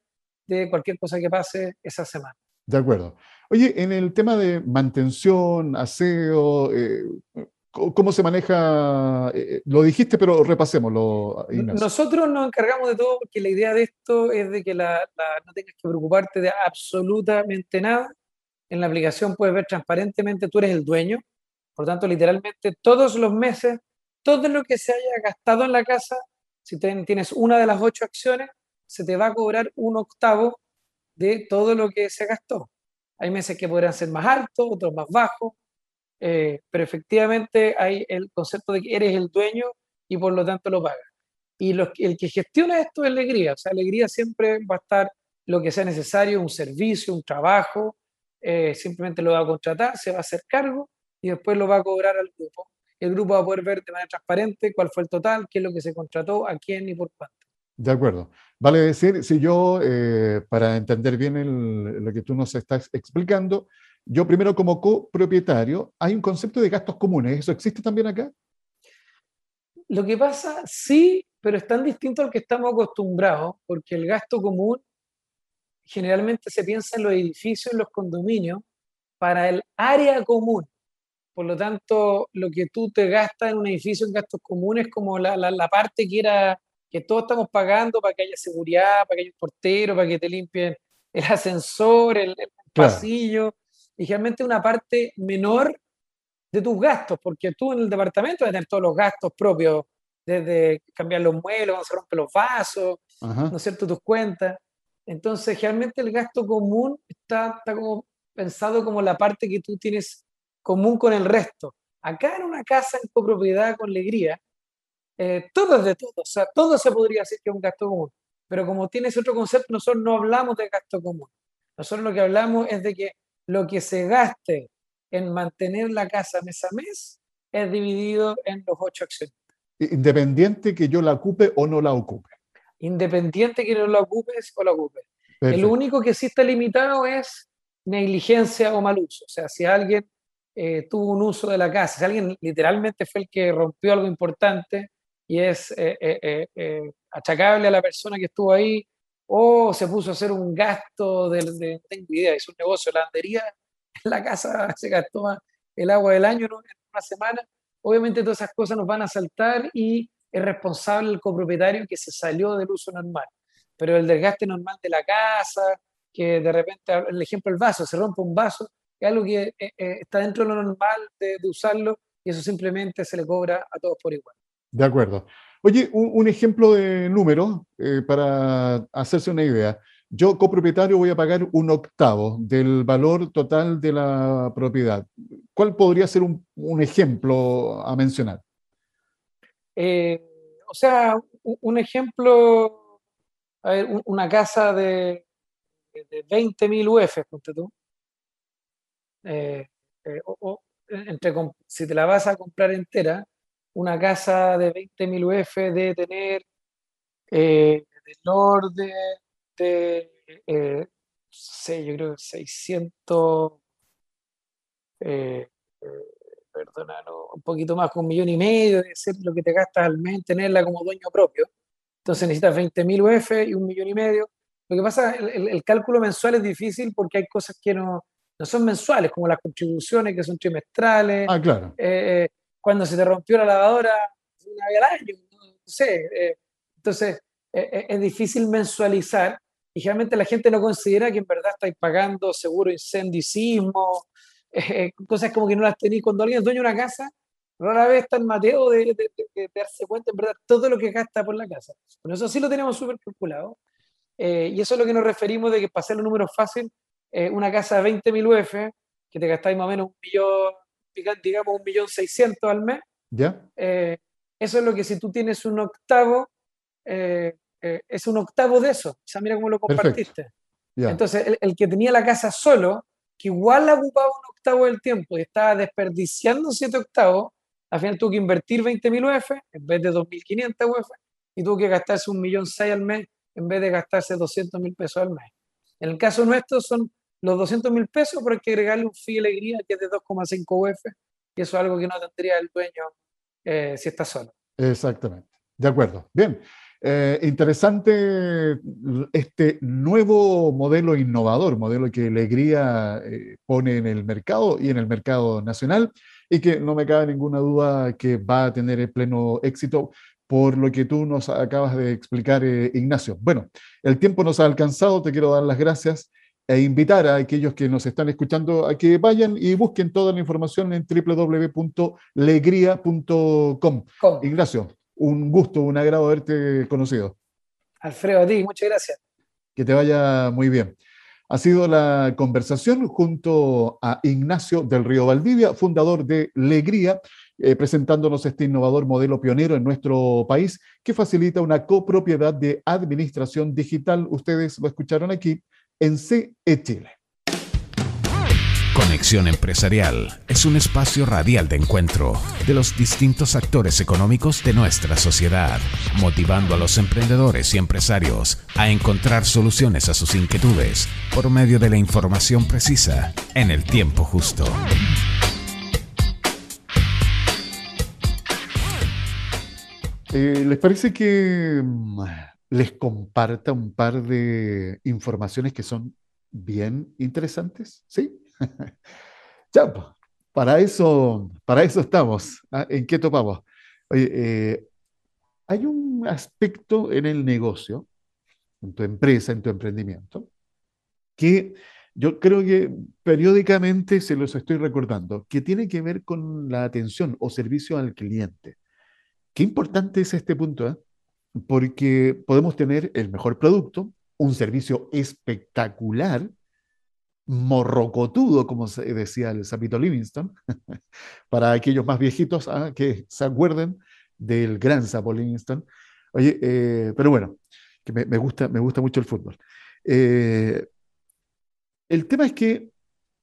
de cualquier cosa que pase esa semana. De acuerdo. Oye, en el tema de mantención, aseo, eh, ¿Cómo se maneja? Eh, lo dijiste, pero repasémoslo. Nosotros nos encargamos de todo porque la idea de esto es de que la, no tengas que preocuparte de absolutamente nada. En la aplicación puedes ver transparentemente, tú eres el dueño. Por tanto, literalmente todos los meses, todo lo que se haya gastado en la casa, si tienes una de las ocho acciones, se te va a cobrar un octavo de todo lo que se gastó. Hay meses que podrán ser más altos, otros más bajos eh, pero efectivamente hay el concepto de que eres el dueño y por lo tanto lo pagas. Y el que gestiona esto es alegría, o sea, alegría siempre va a estar lo que sea necesario, un servicio, un trabajo, eh, simplemente lo va a contratar, se va a hacer cargo y después lo va a cobrar al grupo. El grupo va a poder ver de manera transparente cuál fue el total, qué es lo que se contrató, a quién y por cuánto. De acuerdo. Vale decir, si yo, eh, para entender bien lo que tú nos estás explicando, yo primero como copropietario, hay un concepto de gastos comunes. ¿Eso existe también acá? Lo que pasa, sí, pero es tan distinto al que estamos acostumbrados, porque el gasto común generalmente se piensa en los edificios, en los condominios, para el área común. Por lo tanto, lo que tú te gastas en un edificio en gastos comunes es como la, la, parte que era que todos estamos pagando para que haya seguridad, para que haya un portero, para que te limpien el ascensor, el, pasillo y realmente una parte menor de tus gastos, porque tú en el departamento vas a tener todos los gastos propios, desde cambiar los muebles, cuando se rompen los vasos, ¿no es cierto?, tus cuentas. Entonces, realmente el gasto común está, está como pensado como la parte que tú tienes común con el resto. Acá en una casa en copropiedad con alegría, eh, todo es de todo, o sea, todo se podría decir que es un gasto común. Pero como tienes otro concepto, nosotros no hablamos de gasto común. Nosotros lo que hablamos es de que lo que se gaste en mantener la casa mes a mes es dividido en los ocho acciones. Independiente que yo la ocupe o no la ocupe. Independiente que no la ocupes o la ocupes. El único que sí está limitado es negligencia o mal uso. O sea, si alguien eh, tuvo un uso de la casa, si alguien literalmente fue el que rompió algo importante y es eh, achacable a la persona que estuvo ahí, o se puso a hacer un gasto de, de tengo idea, es un negocio, la lavandería, en la casa se gastó el agua del año en una semana, obviamente todas esas cosas nos van a saltar y es responsable el copropietario que se salió del uso normal. Pero el desgaste normal de la casa, que de repente, el ejemplo del vaso, se rompe un vaso, es algo que eh, eh, está dentro de lo normal de, usarlo y eso simplemente se le cobra a todos por igual. De acuerdo. Oye, un, ejemplo de número eh, para hacerse una idea. Yo, copropietario, voy a pagar un octavo del valor total de la propiedad. ¿Cuál podría ser un, ejemplo a mencionar? Eh, o sea, un, ejemplo, una casa de, de 20.000 UF, ponte tú. Eh, eh, o, entre, si te la vas a comprar entera, una casa de 20.000 UF de tener del orden de, sé, yo creo 600, perdona, un poquito más, con un millón y medio, de ser lo que te gastas al mes tenerla como dueño propio. Entonces necesitas 20.000 UF y un millón y medio. Lo que pasa, el, el, cálculo mensual es difícil porque hay cosas que no, no son mensuales, como las contribuciones que son trimestrales. Ah, claro. Eh, eh, cuando se te rompió la lavadora, una vez al año, no sé. Eh, entonces, es difícil mensualizar y generalmente la gente no considera que en verdad estáis pagando seguro incendicismo, eh, cosas como que no las tenéis. Cuando alguien es dueño de una casa, rara vez está el Mateo de, darse cuenta en verdad todo lo que gasta por la casa. Bueno, eso sí lo tenemos súper calculado. Eh, y eso es lo que nos referimos de que para hacer los números fácil, eh, una casa de 20.000 UF, que te gastáis más o menos un millón, digamos un millón seiscientos al mes. ¿Ya? eso es lo que si tú tienes un octavo, es un octavo de eso. O sea, mira cómo lo compartiste. Entonces, el, que tenía la casa solo, que igual ocupaba un octavo del tiempo y estaba desperdiciando siete octavos, al final tuvo que invertir 20.000 UF en vez de 2.500 UF y tuvo que gastarse un millón seis al mes en vez de gastarse 200.000 pesos al mes. En el caso nuestro son los 200.000 pesos, pero hay que agregarle un fee alegría que es de 2,5 UF y eso es algo que no tendría el dueño eh, si está solo. Exactamente. De acuerdo. Bien. Eh, interesante este nuevo modelo innovador, modelo que Alegría eh, pone en el mercado y en el mercado nacional y que no me cabe ninguna duda que va a tener el pleno éxito por lo que tú nos acabas de explicar, Ignacio. Bueno, el tiempo nos ha alcanzado, te quiero dar las gracias e invitar a aquellos que nos están escuchando a que vayan y busquen toda la información en www.legría.com. Ignacio, un gusto, un agrado haberte conocido. Alfredo, a ti, muchas gracias. Que te vaya muy bien. Ha sido la conversación junto a Ignacio del Río Valdivia, fundador de Legría, eh, presentándonos este innovador modelo pionero en nuestro país que facilita una copropiedad de administración digital. Ustedes lo escucharon aquí en CE Chile. Conexión Empresarial es un espacio radial de encuentro de los distintos actores económicos de nuestra sociedad, motivando a los emprendedores y empresarios a encontrar soluciones a sus inquietudes por medio de la información precisa en el tiempo justo. Eh, ¿Les parece que mm, les comparta un par de informaciones que son bien interesantes? ¿Sí? ya, para eso, para eso estamos. ¿ah? ¿En qué topamos? Eh, hay un aspecto en el negocio, en tu empresa, en tu emprendimiento, que yo creo que periódicamente se los estoy recordando, que tiene que ver con la atención o servicio al cliente. Qué importante es este punto, ¿eh? Porque podemos tener el mejor producto, un servicio espectacular, morrocotudo, como decía el Sapito Livingston, para aquellos más viejitos ah, que se acuerden del gran Sapo Livingston. Oye, eh, pero bueno, que me, gusta, me gusta mucho el fútbol. Eh, el tema es que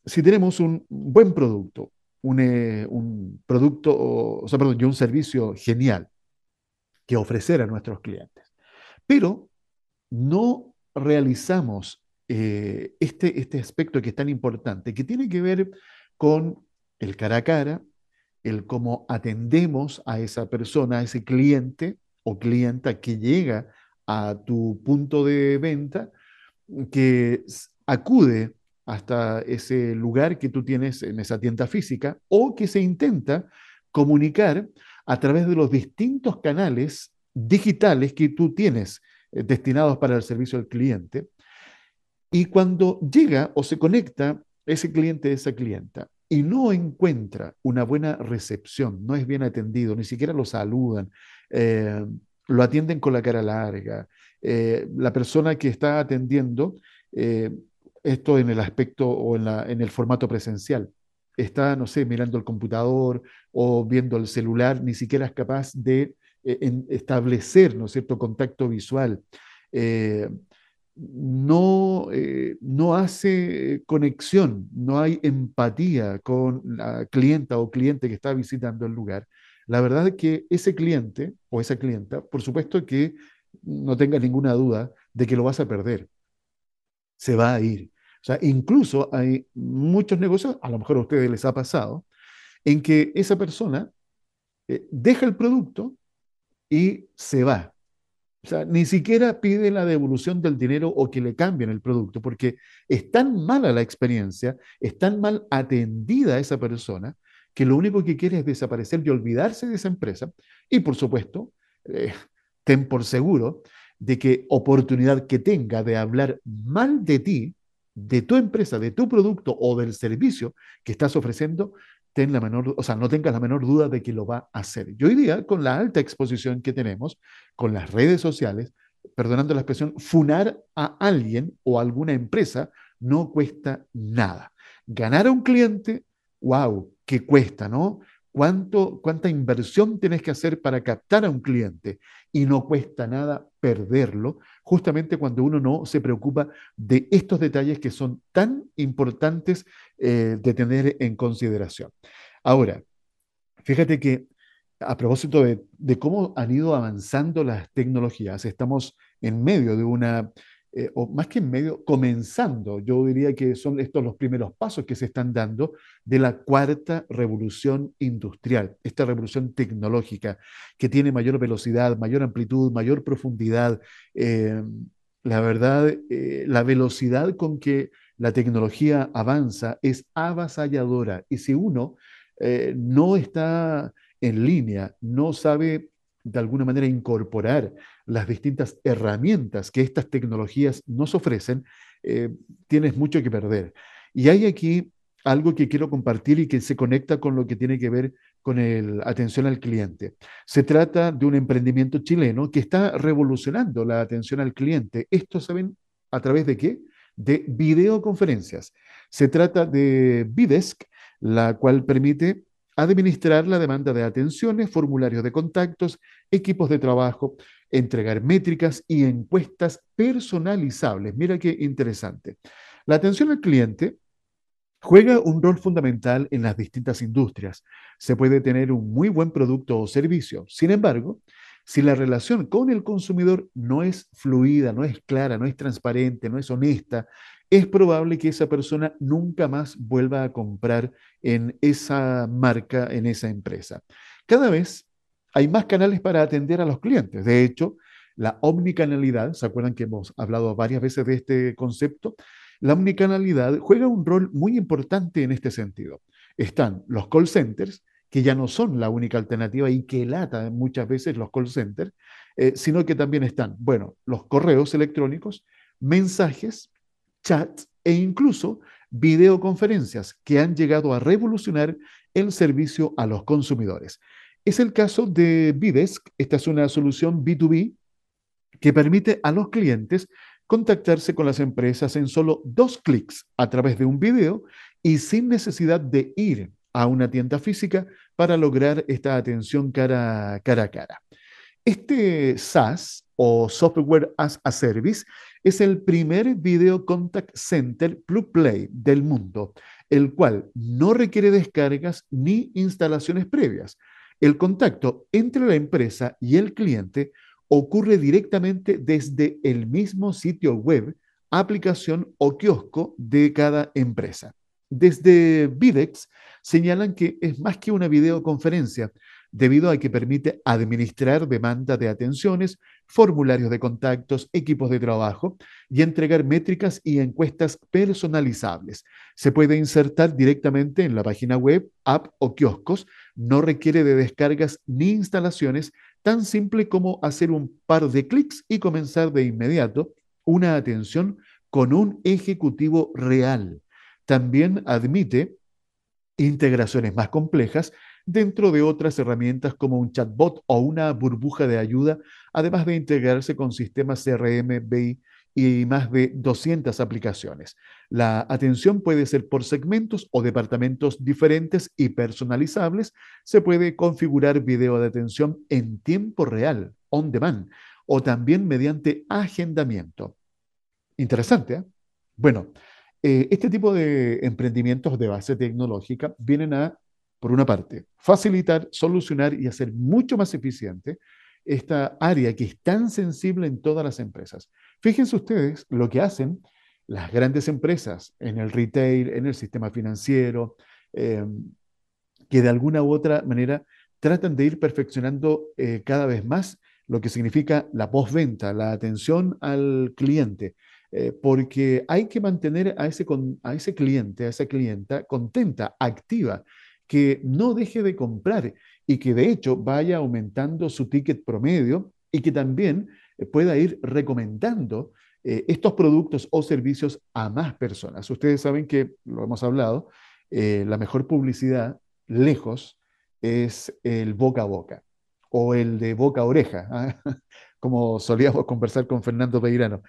si tenemos un buen producto, un, eh, un producto, o sea, perdón, un servicio genial que ofrecer a nuestros clientes, pero no realizamos eh, este, este aspecto que es tan importante, que tiene que ver con el cara a cara, el cómo atendemos a esa persona, a ese cliente o clienta que llega a tu punto de venta, que acude hasta ese lugar que tú tienes en esa tienda física o que se intenta comunicar a través de los distintos canales digitales que tú tienes eh, destinados para el servicio al cliente. Y cuando llega o se conecta ese cliente, esa clienta, y no encuentra una buena recepción, no es bien atendido, ni siquiera lo saludan, eh, lo atienden con la cara larga, eh, la persona que está atendiendo, esto en el aspecto o en, la, en el formato presencial, está, no sé, mirando el computador o viendo el celular, ni siquiera es capaz de eh, establecer, ¿no es cierto?, contacto visual. Eh, no, eh, no hace conexión, no hay empatía con la clienta o cliente que está visitando el lugar. La verdad es que ese cliente o esa clienta, por supuesto que no tenga ninguna duda de que lo vas a perder. Se va a ir. Sea, incluso hay muchos negocios, a lo mejor a ustedes les ha pasado, en que esa persona eh, deja el producto y se va. O sea, ni siquiera pide la devolución del dinero o que le cambien el producto, porque es tan mala la experiencia, es tan mal atendida esa persona, que lo único que quiere es desaparecer y olvidarse de esa empresa. Y por supuesto, eh, ten por seguro de que oportunidad que tenga de hablar mal de ti, de tu empresa, de tu producto o del servicio que estás ofreciendo, ten la menor, o sea, no tengas la menor duda de que lo va a hacer. Y hoy día, con la alta exposición que tenemos, con las redes sociales, perdonando la expresión, funar a alguien o a alguna empresa no cuesta nada. Ganar a un cliente, wow, que cuesta, ¿no? ¿Cuánto, ¿Cuánta inversión tienes que hacer para captar a un cliente? Y no cuesta nada perderlo, justamente cuando uno no se preocupa de estos detalles que son tan importantes eh, de tener en consideración. Ahora, fíjate que a propósito de, de cómo han ido avanzando las tecnologías, estamos en medio de una eh, o más que en medio, comenzando, yo diría que son estos los primeros pasos que se están dando de la cuarta revolución industrial, esta revolución tecnológica que tiene mayor velocidad, mayor amplitud, mayor profundidad. Eh, la verdad, eh, la velocidad con que la tecnología avanza es avasalladora y si uno no está en línea, no sabe de alguna manera incorporar las distintas herramientas que estas tecnologías nos ofrecen, eh, tienes mucho que perder. Y hay aquí algo que quiero compartir y que se conecta con lo que tiene que ver con el atención al cliente. Se trata de un emprendimiento chileno que está revolucionando la atención al cliente. Esto saben a través de qué? De videoconferencias. Se trata de Bidesk, la cual permite administrar la demanda de atenciones, formularios de contactos, equipos de trabajo, entregar métricas y encuestas personalizables. Mira qué interesante. La atención al cliente juega un rol fundamental en las distintas industrias. Se puede tener un muy buen producto o servicio. Sin embargo, si la relación con el consumidor no es fluida, no es clara, no es transparente, no es honesta, es probable que esa persona nunca más vuelva a comprar en esa marca, en esa empresa. Cada vez hay más canales para atender a los clientes. De hecho, la omnicanalidad, ¿se acuerdan que hemos hablado varias veces de este concepto? La omnicanalidad juega un rol muy importante en este sentido. Están los call centers, que ya no son la única alternativa y que lata muchas veces los call centers, eh, sino que también están, bueno, los correos electrónicos, mensajes, chats e incluso videoconferencias que han llegado a revolucionar el servicio a los consumidores. Es el caso de Bidesk. Esta es una solución B2B que permite a los clientes contactarse con las empresas en solo dos clics a través de un video y sin necesidad de ir a una tienda física para lograr esta atención cara, cara a cara. Este SaaS o Software as a Service es el primer Video Contact Center Plug Play del mundo, el cual no requiere descargas ni instalaciones previas. El contacto entre la empresa y el cliente ocurre directamente desde el mismo sitio web, aplicación o kiosco de cada empresa. Desde Videx señalan que es más que una videoconferencia, debido a que permite administrar demanda de atenciones, formularios de contactos, equipos de trabajo y entregar métricas y encuestas personalizables. Se puede insertar directamente en la página web, app o kioscos. No requiere de descargas ni instalaciones, tan simple como hacer un par de clics y comenzar de inmediato una atención con un ejecutivo real. También admite integraciones más complejas dentro de otras herramientas como un chatbot o una burbuja de ayuda, además de integrarse con sistemas CRM, BI y más de 200 aplicaciones. La atención puede ser por segmentos o departamentos diferentes y personalizables. Se puede configurar video de atención en tiempo real, on demand, o también mediante agendamiento. Interesante, ¿eh? Bueno, eh, este tipo de emprendimientos de base tecnológica vienen a por una parte, facilitar, solucionar y hacer mucho más eficiente esta área que es tan sensible en todas las empresas. Fíjense ustedes lo que hacen las grandes empresas en el retail, en el sistema financiero, em, que de alguna u otra manera tratan de ir perfeccionando eh, cada vez más lo que significa la postventa, la atención al cliente, eh, porque hay que mantener a ese, a ese cliente, a esa clienta contenta, activa, que no deje de comprar y que de hecho vaya aumentando su ticket promedio y que también eh, pueda ir recomendando eh, estos productos o servicios a más personas. Ustedes saben que, lo hemos hablado, eh, la mejor publicidad lejos es el boca a boca o el de boca a oreja, ¿ah? como solíamos conversar con Fernando Peirano.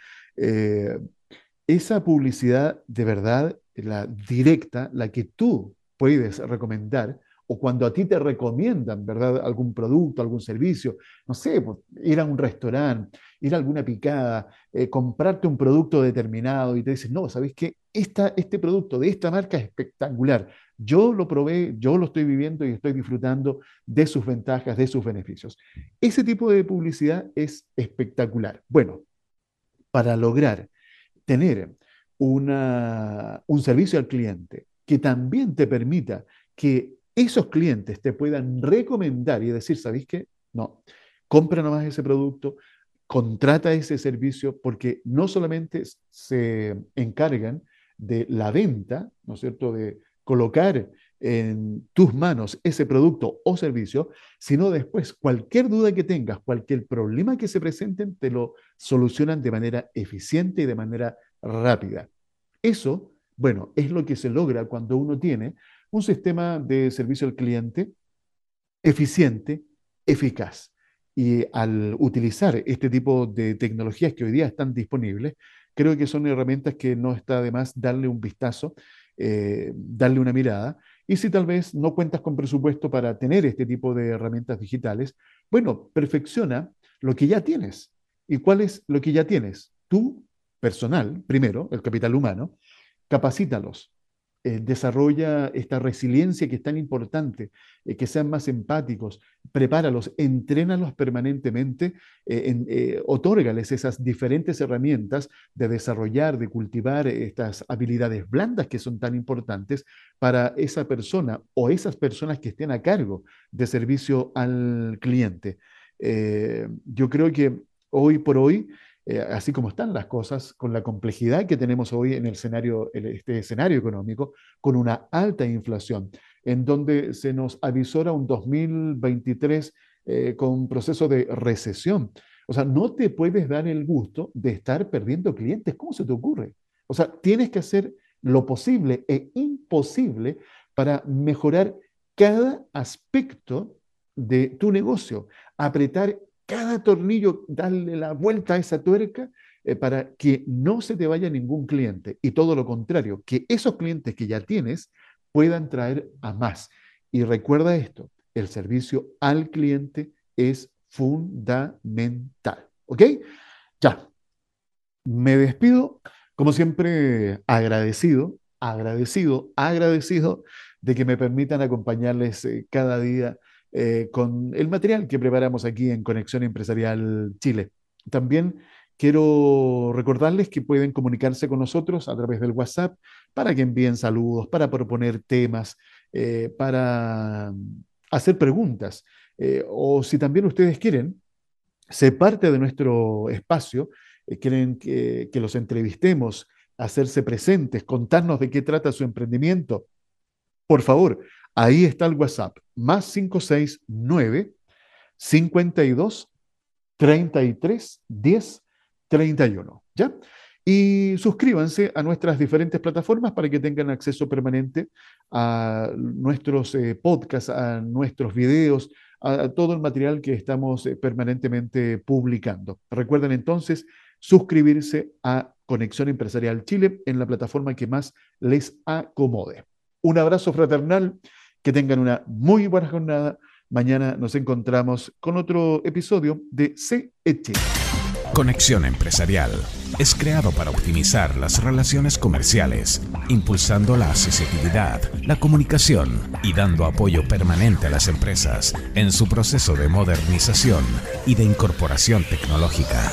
esa publicidad de verdad, la directa, la que tú puedes recomendar, o cuando a ti te recomiendan, ¿verdad? Algún producto, algún servicio, no sé, pues, ir a un restaurante, ir a alguna picada, eh, comprarte un producto determinado y te dicen, no, ¿sabes qué? Esta, este producto de esta marca es espectacular. Yo lo probé, yo lo estoy viviendo y estoy disfrutando de sus ventajas, de sus beneficios. Ese tipo de publicidad es espectacular. Bueno, para lograr tener una, un servicio al cliente que también te permita que esos clientes te puedan recomendar y decir, ¿sabéis qué? No, compra nomás ese producto, contrata ese servicio, porque no solamente se encargan de la venta, ¿no es cierto?, de colocar en tus manos ese producto o servicio, sino después cualquier duda que tengas, cualquier problema que se presenten, te lo solucionan de manera eficiente y de manera rápida. Eso bueno, es lo que se logra cuando uno tiene un sistema de servicio al cliente eficiente, eficaz. Y al utilizar este tipo de tecnologías que hoy día están disponibles, creo que son herramientas que no está de más darle un vistazo, eh, darle una mirada. Y si tal vez no cuentas con presupuesto para tener este tipo de herramientas digitales, bueno, perfecciona lo que ya tienes. ¿Y cuál es lo que ya tienes? Tú, personal, primero, el capital humano, capacítalos, eh, desarrolla esta resiliencia que es tan importante, eh, que sean más empáticos, prepáralos, entrénalos permanentemente, eh, otórgales esas diferentes herramientas de desarrollar, de cultivar estas habilidades blandas que son tan importantes para esa persona o esas personas que estén a cargo de servicio al cliente. yo creo que hoy por hoy eh, así como están las cosas, con la complejidad que tenemos hoy en el escenario, este escenario económico, con una alta inflación, en donde se nos avisora un 2023 eh, con proceso de recesión. O sea, no te puedes dar el gusto de estar perdiendo clientes. ¿Cómo se te ocurre? O sea, tienes que hacer lo posible e imposible para mejorar cada aspecto de tu negocio, apretar cada tornillo, darle la vuelta a esa tuerca eh, para que no se te vaya ningún cliente y todo lo contrario, que esos clientes que ya tienes puedan traer a más. Y recuerda esto, el servicio al cliente es fundamental. ¿Ok? Ya. Me despido, como siempre, agradecido, agradecido, agradecido de que me permitan acompañarles eh, cada día eh, con el material que preparamos aquí en Conexión Empresarial Chile. También quiero recordarles que pueden comunicarse con nosotros a través del WhatsApp para que envíen saludos, para proponer temas, eh, para hacer preguntas. Eh, o si también ustedes quieren ser parte de nuestro espacio, quieren que los entrevistemos, hacerse presentes, contarnos de qué trata su emprendimiento, por favor, ahí está el WhatsApp, más 569 52 33 10 31. ¿Ya? Y suscríbanse a nuestras diferentes plataformas para que tengan acceso permanente a nuestros eh, podcasts, a nuestros videos, a, todo el material que estamos eh, permanentemente publicando. Recuerden entonces suscribirse a Conexión Empresarial Chile en la plataforma que más les acomode. Un abrazo fraternal, que tengan una muy buena jornada. Mañana nos encontramos con otro episodio de CE Chile. Conexión Empresarial es creado para optimizar las relaciones comerciales, impulsando la accesibilidad, la comunicación y dando apoyo permanente a las empresas en su proceso de modernización y de incorporación tecnológica.